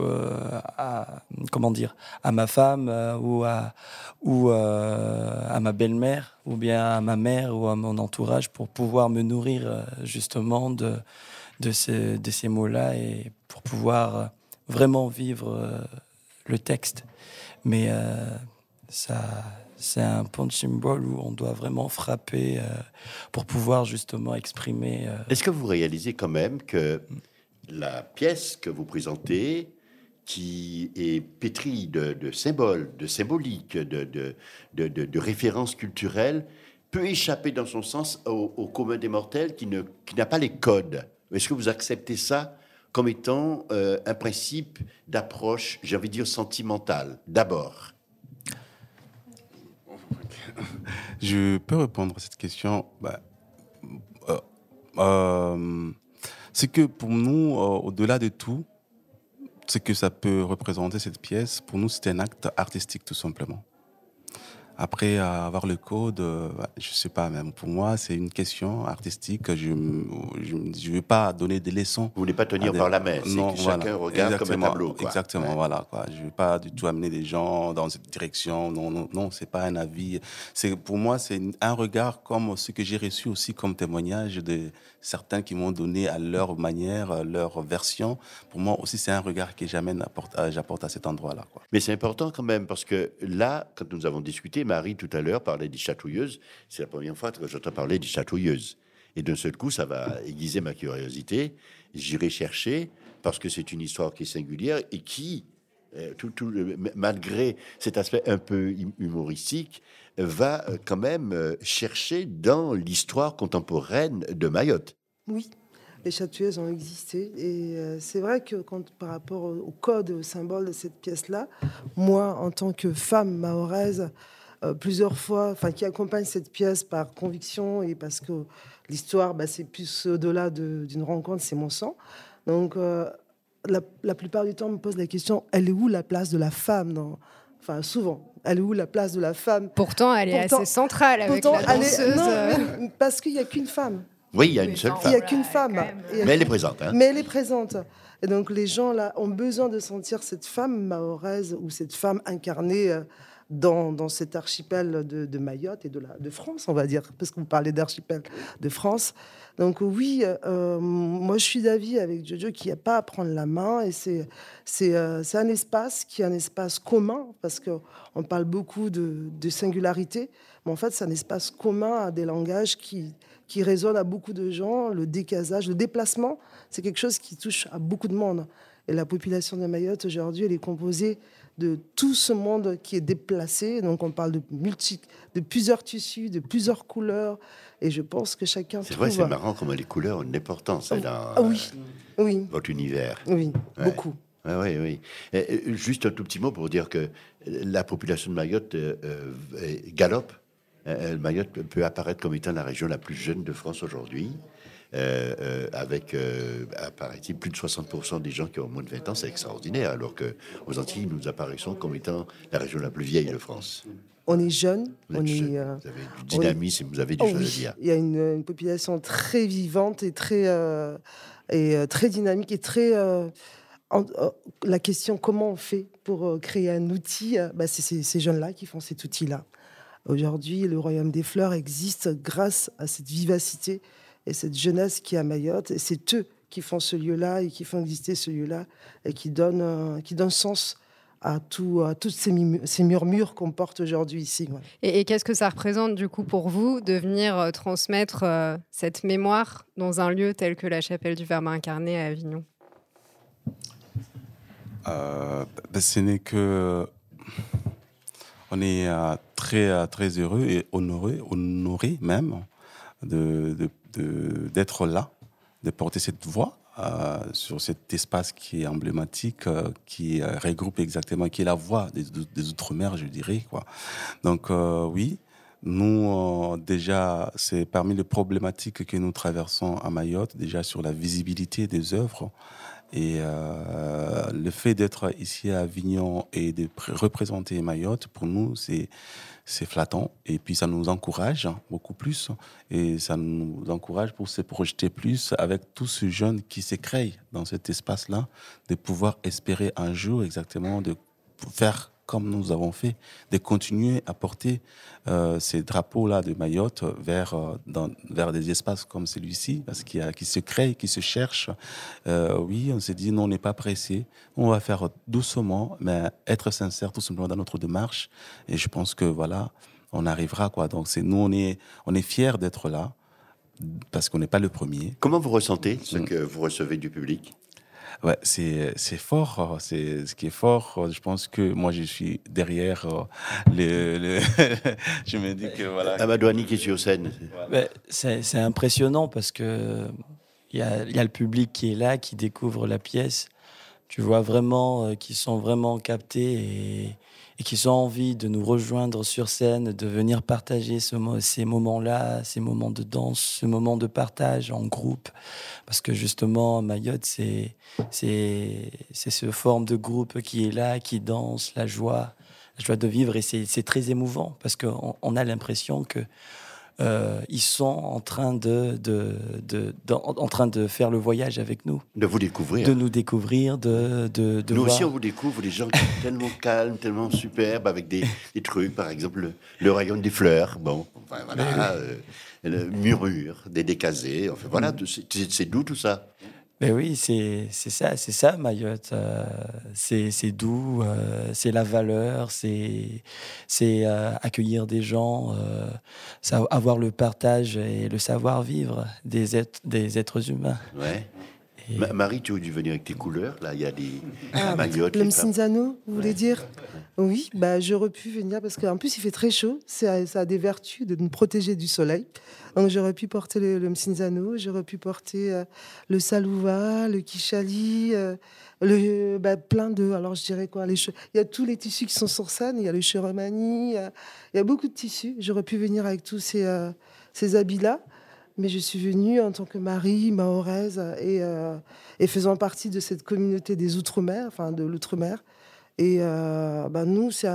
euh, à, comment dire, à ma femme euh, ou à ou euh, à ma belle-mère ou bien à ma mère ou à mon entourage pour pouvoir me nourrir euh, justement de de ces, de mots-là et pour pouvoir euh, vraiment vivre euh, le texte. Mais euh, ça, c'est un punching ball où on doit vraiment frapper pour pouvoir justement exprimer. Est-ce que vous réalisez quand même que la pièce que vous présentez, qui est pétrie de, de symboles, de symboliques, de, de, de- de- de références culturelles, peut échapper dans son sens au, commun des mortels qui n'a pas les codes? Est-ce que vous acceptez ça comme étant euh, un principe d'approche, j'ai envie de dire sentimentale, d'abord? Je peux répondre à cette question. Bah, euh, euh, c'est que pour nous, au-delà de tout, ce que ça peut représenter cette pièce, pour nous, c'est un acte artistique tout simplement. Après euh, avoir le code, euh, bah, je sais pas, même pour moi, c'est une question artistique. Je ne veux pas donner des leçons. Vous voulez pas tenir des- par la main, Non, que chacun regarde comme un Exactement, tableau, quoi. Exactement, Ouais. voilà. Quoi. Je ne veux pas du tout amener des gens dans cette direction. Non, non, non, c'est pas un avis. C'est pour moi, c'est un regard comme ce que j'ai reçu aussi comme témoignage de certains qui m'ont donné à leur manière, à leur version. Pour moi aussi, c'est un regard que j'amène, j'apporte à cet endroit-là. Mais c'est important quand même, parce que là, quand nous avons discuté, Marie tout à l'heure parlait des chatouilleuses. C'est la première fois que j'entends parler des chatouilleuses. Et d'un seul coup, ça va aiguiser ma curiosité. J'irai chercher, parce que c'est une histoire qui est singulière et qui, euh, tout, malgré cet aspect un peu hum- humoristique, va euh, quand même euh, chercher dans l'histoire contemporaine de Mayotte. Oui. les chatouilleuses ont existé. Et c'est vrai que quand, par rapport au, code au symbole de cette pièce-là, moi, en tant que femme mahoraise, euh, plusieurs fois, enfin, qui accompagne cette pièce par conviction et parce que l'histoire, bah, c'est plus au-delà de- d'une rencontre, c'est mon sang. Donc, euh, la, la plupart du temps, on me pose la question elle est où la place de la femme dans... Enfin, souvent, elle est où la place de la femme? Pourtant, elle est assez centrale avec pourtant, la elle est- danseuse. non, mais parce qu'il n'y a qu'une femme. Oui, il y a une seule Il femme. n'y a qu'une femme. Il Mais elle est présente, hein. Mais elle est présente. Et donc les gens là ont besoin de sentir cette femme mahoraise ou cette femme incarnée euh, dans, cet archipel de, Mayotte et de, France, on va dire, parce vous parlez d'archipel de France. Donc oui, euh, moi je suis d'avis avec Jojo qu'il n'y a pas à prendre la main et euh, c'est un espace qui est un espace commun parce que on parle beaucoup de, singularité, mais en fait c'est un espace commun à des langages qui qui résonne à beaucoup de gens. Le décasage, le déplacement, c'est quelque chose qui touche à beaucoup de monde. Et la population de Mayotte aujourd'hui, elle est composée de tout ce monde qui est déplacé. Donc on parle de multi, de plusieurs tissus, de plusieurs couleurs. Et je pense que chacun C'est vrai, c'est marrant comment les couleurs ont une importance hein, dans Ah oui, oui, votre univers. oui, Ouais. beaucoup. Ah oui, oui. Et, euh, juste un tout petit mot pour dire que la population de Mayotte euh, euh, galope. Euh, Mayotte peut apparaître comme étant la région la plus jeune de France aujourd'hui. Euh, euh, avec, euh, apparaît-il, plus de 60% des gens qui ont moins de 20 ans, c'est extraordinaire, alors que aux Antilles, nous apparaissons comme étant la région la plus vieille de France. On est jeune, Vous on jeune, est. euh, vous avez du on dynamisme, vous avez des Oh choses oui, à dire. Il y a une, une population très vivante et très, et, très dynamique et très. en- euh, la question comment on fait pour euh, créer un outil, euh, bah, c'est ces- ces jeunes-là qui font cet outil-là. Aujourd'hui, le Royaume des Fleurs existe grâce à cette vivacité et cette jeunesse qui est à Mayotte. Et c'est eux qui font ce lieu-là et qui font exister ce lieu-là et qui donnent, euh, qui donnent sens à, tout, à tous ces, ces murmures qu'on porte aujourd'hui ici. Et, et qu'est-ce que ça représente du coup pour vous de venir euh, transmettre euh, cette mémoire dans un lieu tel que la chapelle du Verbe incarné à Avignon? Euh, ben, ce n'est que. On est euh, très, très heureux et honoré, honoré même de- de- de- d'être là, de porter cette voix euh, sur cet espace qui est emblématique, euh, qui euh, regroupe exactement, qui est la voix des, des Outre-mer, je dirais. Quoi. Donc, oui. Nous, déjà, c'est parmi les problématiques que nous traversons à Mayotte, déjà sur la visibilité des œuvres. Et le fait d'être ici à Avignon et de pr- représenter Mayotte, pour nous, c'est c'est flattant. Et puis, ça nous encourage beaucoup plus. Et ça nous encourage pour se projeter plus avec tous ces jeunes qui se dans cet espace-là, de pouvoir espérer un jour exactement de faire comme nous avons fait, de continuer à porter euh, ces drapeaux-là de Mayotte vers, euh, dans- vers des espaces comme celui-ci, parce qu'il y a, qui se créent, qui se cherchent. Euh, oui, on s'est dit, non, on n'est pas pressé, on va faire doucement, mais être sincère tout simplement dans notre démarche. Et je pense que voilà, on arrivera. Quoi. Donc c'est nous, on est, on est fiers d'être là, parce qu'on n'est pas le premier. Comment vous ressentez ce que vous recevez du public? Ouais, c'est c'est fort. euh, C'est ce qui est fort. euh, Je pense que moi, je suis derrière euh, le. le- je me dis que voilà. Amadouani qui est sur scène. Ben, c'est c'est impressionnant parce que il y a, il y a le public qui est là, qui découvre la pièce. Tu vois vraiment euh, qu'ils sont vraiment captés et, et qu'ils ont envie de nous rejoindre sur scène, de venir partager ces moments-là, ces moments de danse, ce moment de partage en groupe. Parce que justement, Mayotte, c'est ce forme de groupe qui est là, qui danse, la joie, la joie de vivre. Et c'est très émouvant parce qu'on on a l'impression que euh, ils sont en train de, de, de- de- en en train de faire le voyage avec nous. De vous découvrir. De nous découvrir, de, de, Nous voir. aussi, on vous découvre des gens qui sont tellement calmes, tellement superbes, avec des, des trucs, par exemple le, le royaume des fleurs, bon, enfin, voilà, euh, le murmure, des décasés, enfin voilà, tout- c'est d'où tout ça Mais oui, c'est ça, c'est ça Mayotte. Euh, c'est doux, euh, c'est la valeur, c'est euh, accueillir des gens, euh, avoir le partage et le savoir vivre des êtres, des êtres humains. Ouais. Ma- Marie, tu aurais dû venir avec tes couleurs. Là, il y a des Ah, maillots. le Mcinzano, vous voulez dire Oui, bah, j'aurais pu venir parce qu'en plus il fait très chaud. Ça a des vertus de nous protéger du soleil. Donc j'aurais pu porter le, le Mcinzano, j'aurais pu porter euh, le Salouva, le Kishali, euh, le, bah, plein de. Alors je dirais quoi les Il y a tous les tissus qui sont sur scène. Il y a le Chiromani, il y a- il y a beaucoup de tissus. J'aurais pu venir avec tous ces, euh, ces habits-là. Mais je suis venue en tant que Marie, mahoraise, et, euh, et faisant partie de cette communauté des Outre-mer, enfin de l'Outre-mer. Et euh, bah, nous, c'est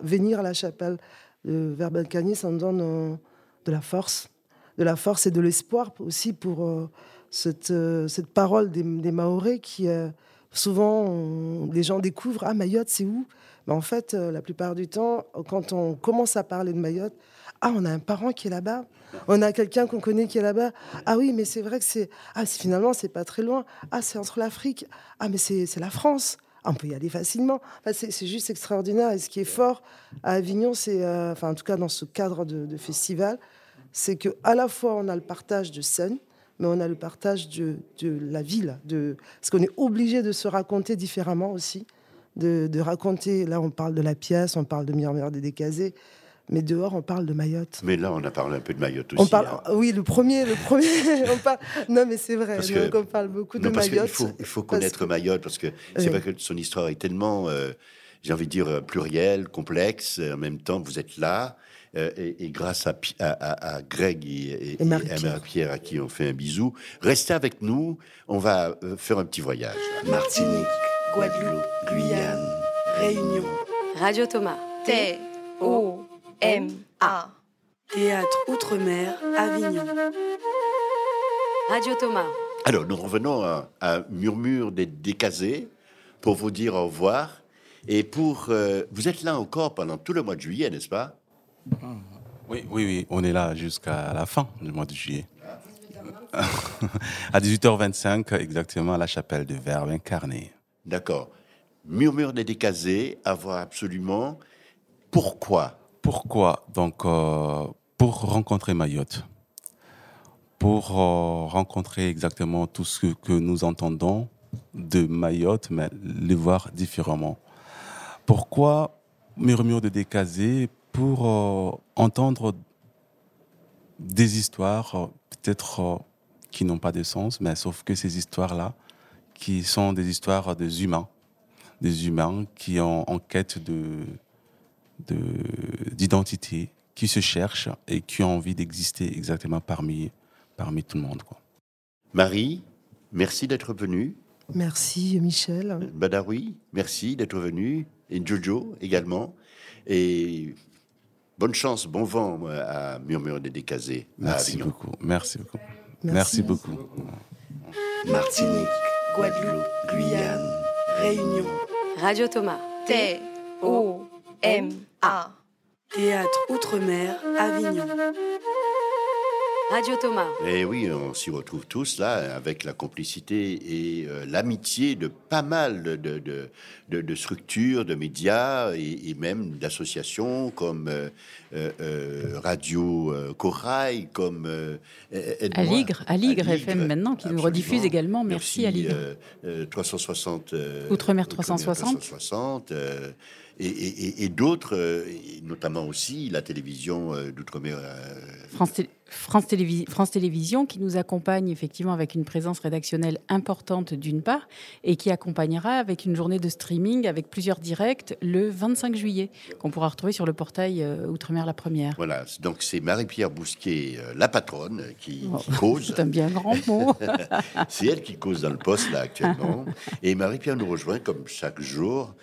venir à la chapelle de Verbelcagné, ça nous donne de la force, de la force et de l'espoir aussi pour euh, cette, cette parole des, des Mahorais qui, souvent, les gens découvrent Ah, Mayotte, c'est où? Mais en fait, la plupart du temps, quand on commence à parler de Mayotte, Ah, on a un parent qui est là-bas. On a quelqu'un qu'on connaît qui est là-bas. Ah oui, mais c'est vrai que c'est. Ah, finalement, c'est pas très loin. Ah, c'est entre l'Afrique. Ah, mais c'est la France. Ah, on peut y aller facilement. Enfin, c'est juste extraordinaire. Et ce qui est fort à Avignon, c'est. euh, enfin, en tout cas, dans ce cadre de, festival, c'est que à la fois, on a le partage de scène, mais on a le partage de, de la ville. De, parce qu'on est obligé de se raconter différemment aussi. De, de raconter. Là, on parle de la pièce, on parle de Murmure des Décasés. Mais dehors, on parle de Mayotte. Mais là, on a parlé un peu de Mayotte aussi. On parle, hein. oui, le premier, le premier. on parle, non, mais c'est vrai. Parce que- donc on parle beaucoup Non, de parce qu'il Mayotte. faut, il faut parce connaître Mayotte, parce que c'est Oui. vrai que son histoire est tellement, euh, j'ai envie de dire, euh, plurielle, complexe. En même temps, vous êtes là. euh, et, et grâce à, Pi- à, à- à Greg et, et- Et Marie-Pierre. et à Marie-Pierre, à qui on fait un bisou, restez avec nous. On va euh, faire un petit voyage. Martinique, Guadeloupe, Guyane, Réunion. Radio Thomas. T-O-M-A. Théâtre Outre-mer, Avignon. Radio Thomas. Alors, nous revenons à, à Murmure des Décasés pour vous dire au revoir. Et pour. euh, vous êtes là encore pendant tout le mois de juillet, n'est-ce pas? Oui, oui, oui, on est là jusqu'à la fin du mois de juillet. à 18h25, exactement, à la chapelle de Verbe incarné. D'accord. Murmure des Décasés, à voir absolument. Pourquoi? Pourquoi Donc, euh, pour rencontrer Mayotte, pour euh, rencontrer exactement tout ce que nous entendons de Mayotte, mais les voir différemment. Pourquoi Murmure de Décasé Pour euh, entendre des histoires, peut-être qui n'ont pas de sens, mais sauf que ces histoires-là, qui sont des histoires des humains, des humains qui ont en quête de- d'identité, qui se cherchent et qui ont envie d'exister exactement parmi, parmi tout le monde. Quoi. Marie, merci d'être venue. Merci, Michel. Badawi, merci d'être venu. Et Jojo également. Et bonne chance, bon vent à Murmure des Décasés. Merci Avignon. beaucoup. Merci beaucoup. Merci. Merci, beaucoup. Martinique, Guadeloupe, Guyane, Réunion. Radio Thomas. T-O-M-A. Théâtre Outre-mer, Avignon. Radio Thomas. Et oui, on s'y retrouve tous là, avec la complicité et euh, l'amitié de pas mal de, de, de- de- de structures, de médias et, et même d'associations comme euh, euh, Radio Corail, comme euh. Aligre, Aligre Aligre, FM maintenant, qui nous rediffuse également. Merci, Aligre. euh, euh, 360. euh, Outre-mer Outre-mer 360. 360, euh, et, et- et- et d'autres, euh, notamment aussi la télévision euh, d'outre-mer. euh, France, Té- France, Télévi- France Télévisions qui nous accompagne effectivement avec une présence rédactionnelle importante d'une part et qui accompagnera avec une journée de streaming avec plusieurs directs le 25 juillet qu'on pourra retrouver sur le portail Outre-mer la première. Voilà, donc c'est Marie-Pierre Bousquet, la patronne, qui, Oh, qui cause. C'est un bien grand mot. c'est elle qui cause dans le poste là actuellement. Et Marie-Pierre nous rejoint comme chaque jour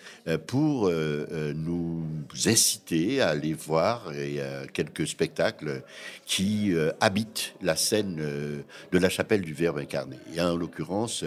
pour euh, euh, nous inciter à aller voir et, euh, quelques spectacles qui euh, habitent la scène de la chapelle du Verbe incarné. Et en l'occurrence,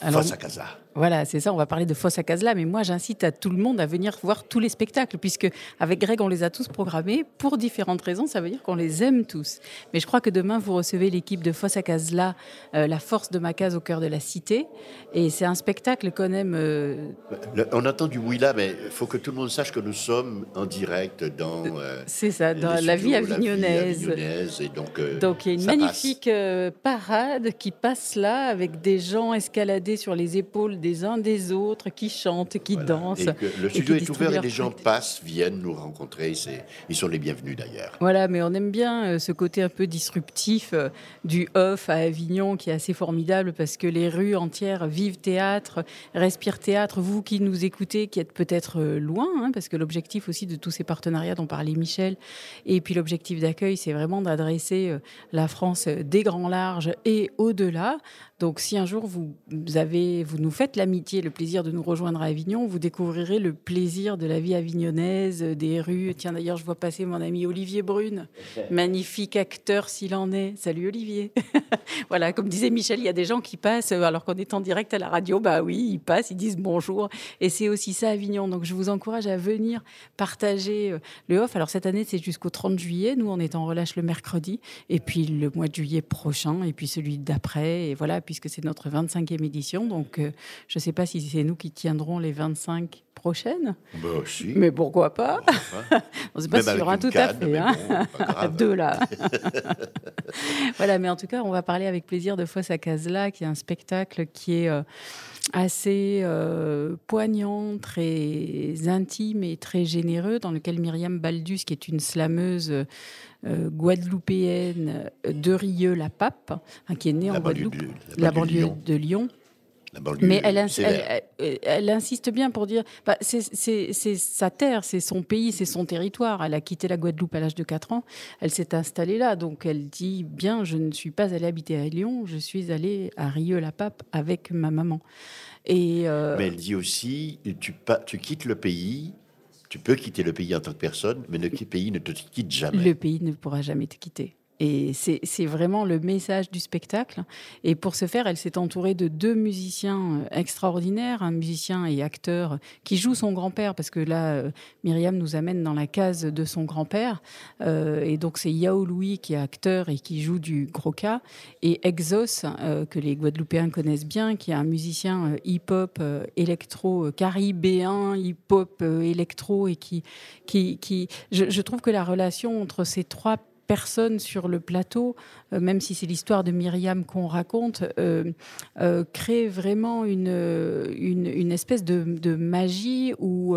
Face à Casa. Voilà, c'est ça, on va parler de Fosse à Casela, mais moi j'incite à tout le monde à venir voir tous les spectacles, puisque avec Greg on les a tous programmés pour différentes raisons, ça veut dire qu'on les aime tous. Mais je crois que demain vous recevez l'équipe de Fosse à Casela, euh, La force de ma case au cœur de la cité, et c'est un spectacle qu'on aime. euh, Le- on entend du oui là, mais il faut que tout le monde sache que nous sommes en direct dans. euh, C'est ça, dans la vie avignonnaise. avignonnaise, et donc, Donc il y a une passe. magnifique parade qui passe là avec des gens escaladés sur les épaules des uns des autres, qui chantent, qui dansent. Et que le studio est ouvert et les gens passent, viennent nous rencontrer. Ils sont les bienvenus d'ailleurs. Voilà, mais on aime bien euh, ce côté un peu disruptif euh, du off à Avignon qui est assez formidable parce que les rues entières vivent théâtre, respirent théâtre. Vous qui nous écoutez, qui êtes peut-être euh, loin, hein, parce que l'objectif aussi de tous ces partenariats dont parlait Michel, et puis l'objectif d'accueil, c'est vraiment d'adresser la France des grands larges et au-delà. Donc si un jour vous avez, vous nous faites l'amitié, le plaisir de nous rejoindre à Avignon, vous découvrirez le plaisir de la vie avignonnaise, des rues. Tiens d'ailleurs, je vois passer mon ami Olivier Brune, magnifique acteur s'il en est. Salut Olivier. voilà, comme disait Michel, il y a des gens qui passent euh, alors qu'on est en direct à la radio. Bah oui, ils passent, ils disent bonjour. Et c'est aussi ça Avignon. Donc je vous encourage à venir partager euh, le off. Alors cette année, c'est jusqu'au 30 juillet. Nous, on est en relâche le mercredi. Et puis le mois de juillet prochain. Et puis celui d'après. Et voilà, puisque c'est notre 25e édition. Donc euh, je ne sais pas si c'est nous qui tiendrons les 25 prochaines. Bah, si. Mais pourquoi pas? On ne sait pas s'il y aura tout à fait. hein. bon. Deux là. voilà, mais en tout cas, on va parler avec plaisir de Fosse à Casela, qui est un spectacle qui est euh, assez euh, poignant, très intime et très généreux, dans lequel Myriam Baldus, qui est une slameuse euh, guadeloupéenne de Rieux-la-Pape, hein, qui est née La en Guadeloupe, de- la la banlieue banlieue de Lyon. La banlieue Mais elle, ins- sévère. elle- elle- elle insiste bien pour dire, bah, c'est sa terre, c'est son pays, c'est son territoire. Elle a quitté la Guadeloupe à l'âge de 4 ans. Elle s'est installée là. Donc elle dit bien, je ne suis pas allée habiter à Lyon, je suis allée à Rieux-la-Pape avec ma maman. Et euh, Mais elle dit aussi, tu quittes le pays, tu peux quitter le pays en tant que personne, mais le pays ne te quitte jamais. le pays ne pourra jamais te quitter. Et c'est vraiment le message du spectacle. Et pour ce faire, elle s'est entourée de deux musiciens euh, extraordinaires, un musicien et acteur qui joue son grand-père, parce que là, euh, Myriam nous amène dans la case de son grand-père. Euh, et donc, c'est Yao Louis qui est acteur et qui joue du gros. Et Exos, que les Guadeloupéens connaissent bien, qui est un musicien hip-hop, électro, caribéen, hip-hop, électro, et qui. qui, qui je, je trouve que la relation entre ces trois personnes sur le plateau, euh, même si c'est l'histoire de Myriam qu'on raconte, euh, euh, crée vraiment une, une, espèce de, magie où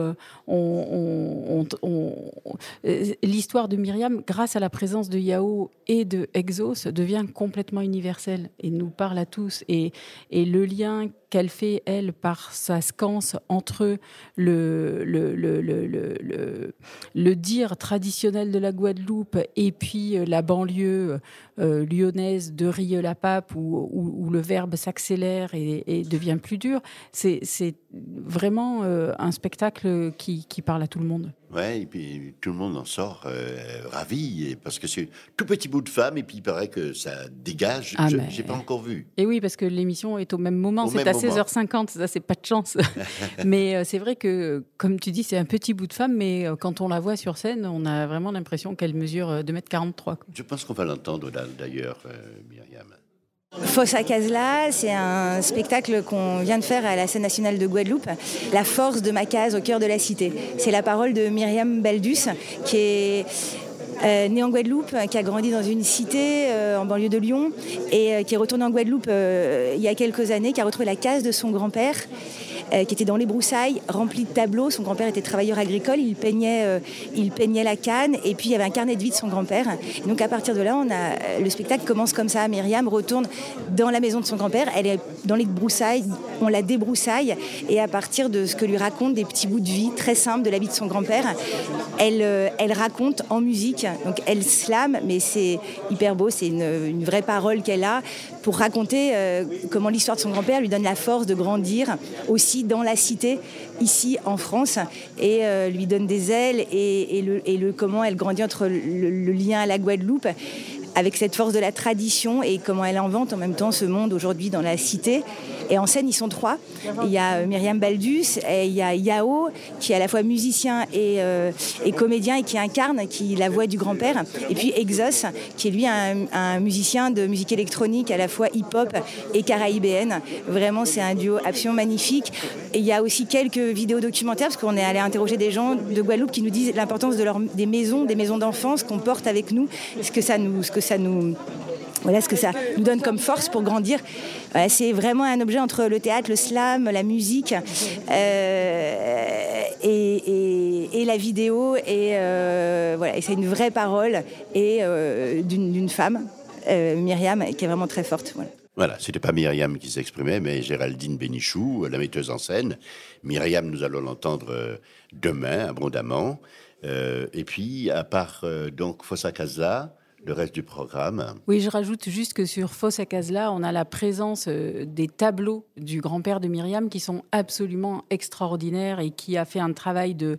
l'histoire de Myriam, grâce à la présence de Yao et de Exos, devient complètement universelle et nous parle à tous. Et, et le lien qu'elle fait, elle, par sa scanse entre le, le, le, le- le dire traditionnel de la Guadeloupe et puis euh, la banlieue euh, lyonnaise de Rieux-la-Pape où, le verbe s'accélère et, et devient plus dur, c'est vraiment euh, un spectacle qui, qui parle à tout le monde. Ouais, et puis tout le monde en sort euh, ravi, parce que c'est tout petit bout de femme, et puis il paraît que ça dégage. Ah, Je mais- n'ai pas encore vu. Et oui, parce que l'émission est au même moment, c'est à moment. 16h50, ça c'est pas de chance. mais euh, c'est vrai que, comme tu dis, c'est un petit bout de femme, mais quand on la voit sur scène, on a vraiment l'impression qu'elle mesure euh, 2m43. quoi. Je pense qu'on va l'entendre d'ailleurs, Myriam. Fosse à Casela, c'est un spectacle qu'on vient de faire à la scène nationale de Guadeloupe, La force de ma case au cœur de la cité. C'est la parole de Myriam Baldus, qui est euh, née en Guadeloupe, qui a grandi dans une cité euh, en banlieue de Lyon et euh, qui est retournée en Guadeloupe il y a quelques années, qui a retrouvé la case de son grand-père. Euh, qui était dans les broussailles, remplie de tableaux. Son grand-père était travailleur agricole, il peignait, euh, il peignait la canne, et puis il y avait un carnet de vie de son grand-père. Donc à partir de là, a, le spectacle commence comme ça. Myriam retourne dans la maison de son grand-père, elle est dans les broussailles, on la débroussaille, et à partir de ce que lui raconte des petits bouts de vie très simples de la vie de son grand-père, elle, euh, raconte en musique. Donc elle slame, mais c'est hyper beau, c'est une, vraie parole qu'elle a pour raconter euh, comment l'histoire de son grand-père lui donne la force de grandir aussi dans la cité, ici en France, et euh, lui donne des ailes, et, le- comment elle grandit entre le, le lien à la Guadeloupe avec cette force de la tradition et comment elle invente en même temps ce monde aujourd'hui dans la cité. Et en scène, ils sont trois. Il y a Myriam Baldus, et il y a Yao, qui est à la fois musicien et, et comédien et qui incarne qui la voix du grand-père. Et puis Exos, qui est lui un, musicien de musique électronique à la fois hip-hop et caraïbéenne. Vraiment, c'est un duo absolument magnifique. Et il y a aussi quelques vidéos documentaires, parce qu'on est allé interroger des gens de Guadeloupe qui nous disent l'importance de des maisons, des maisons d'enfance qu'on porte avec nous, ce que ça nous, ce que ça nous voilà ce que ça nous donne comme force pour grandir. c'est vraiment un objet entre le théâtre, le slam, la musique euh, et, la vidéo. Et, euh, voilà, c'est une vraie parole et euh, d'une femme, Myriam, qui est vraiment très forte. Voilà. Voilà, c'était pas Myriam qui s'exprimait, mais Géraldine Bénichou, la metteuse en scène. Myriam, nous allons l'entendre demain, abondamment. et puis, à part donc Fossa Casa, le reste du programme. Oui, je rajoute juste que sur Fossa Casla, on a la présence euh, des tableaux du grand-père de Myriam qui sont absolument extraordinaires et qui a fait un travail de,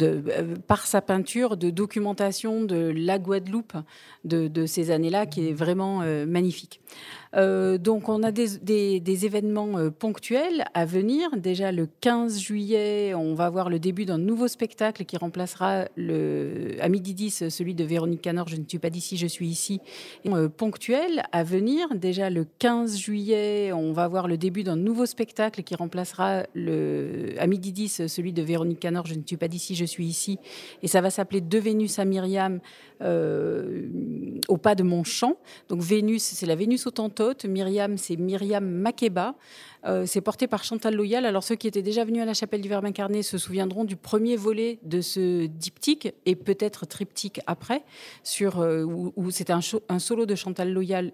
euh, par sa peinture de documentation de la Guadeloupe de, ces années-là qui est vraiment euh, magnifique. Euh, donc on a des, événements ponctuels à venir. Déjà le 15 juillet, on va avoir le début d'un nouveau spectacle qui remplacera le, à midi 10 celui de Véronique Canor, Je ne suis pas d'ici, je suis ici. ponctuel à venir. Déjà le 15 juillet, on va avoir le début d'un nouveau spectacle qui remplacera le, à midi 10 celui de Véronique Canor, Je ne suis pas d'ici, je suis ici. Et ça va s'appeler De Vénus à Myriam euh, au pas de mon champ. Donc Vénus, c'est la Vénus autantote. Myriam, c'est Myriam Makeba. Euh, c'est porté par Chantal Loyal. Alors ceux qui étaient déjà venus à la chapelle du Verbe incarné se souviendront du premier volet de ce diptyque et peut-être triptyque après, sur, euh, où, c'était un, un, solo de Chantal Loyal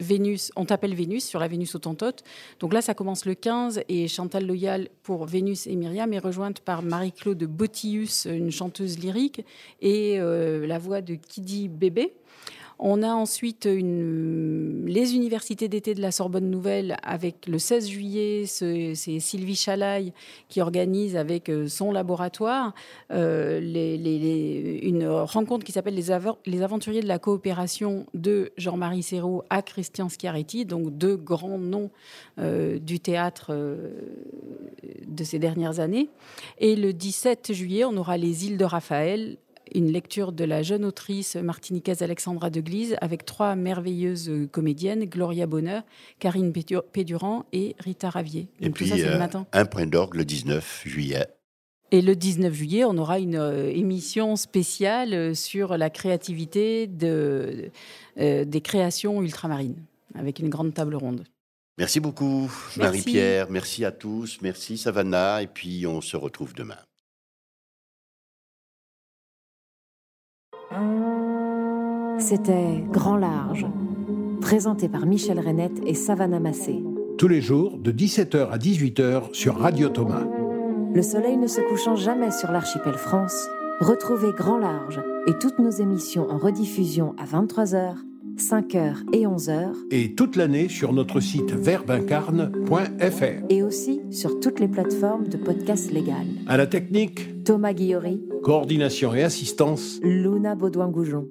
Vénus, on t'appelle Vénus sur la Vénus autantote. Donc là, ça commence le 15 et Chantal Loyal pour Vénus et Myriam est rejointe par Marie-Claude Botius, une chanteuse lyrique, et euh, la voix de Kidi Bébé. On a ensuite les universités d'été de la Sorbonne Nouvelle avec le 16 juillet, c'est Sylvie Chalaille qui organise avec euh, son laboratoire euh, une rencontre qui s'appelle les, aventuriers de la coopération de Jean-Marie Serrault à Christian Schiaretti, donc deux grands noms euh, du théâtre de ces dernières années. Et le 17 juillet, on aura les îles de Raphaël une lecture de la jeune autrice martiniquaise Alexandra de Glise avec trois merveilleuses comédiennes, Gloria Bonheur, Karine Pédurand et Rita Ravier. et puis, euh, un point d'orgue le 19 juillet. Et le 19 juillet, on aura une euh, émission spéciale euh, sur la créativité de, des créations ultramarines, avec une grande table ronde. Merci beaucoup, Marie-Pierre. Merci à tous. Merci, Savannah. Et puis, on se retrouve demain. C'était Grand Large, présenté par Michel Renette et Savannah Massé. Tous les jours, de 17h à 18h sur Radio Thomas. Le soleil ne se couchant jamais sur l'archipel France, retrouvez Grand Large et toutes nos émissions en rediffusion à 23h, 5h et 11h. Et toute l'année sur notre site verbincarne.fr. Et aussi sur toutes les plateformes de podcasts légales. À la technique, Thomas Guillory. Coordination et assistance, Luna Baudouin-Goujon.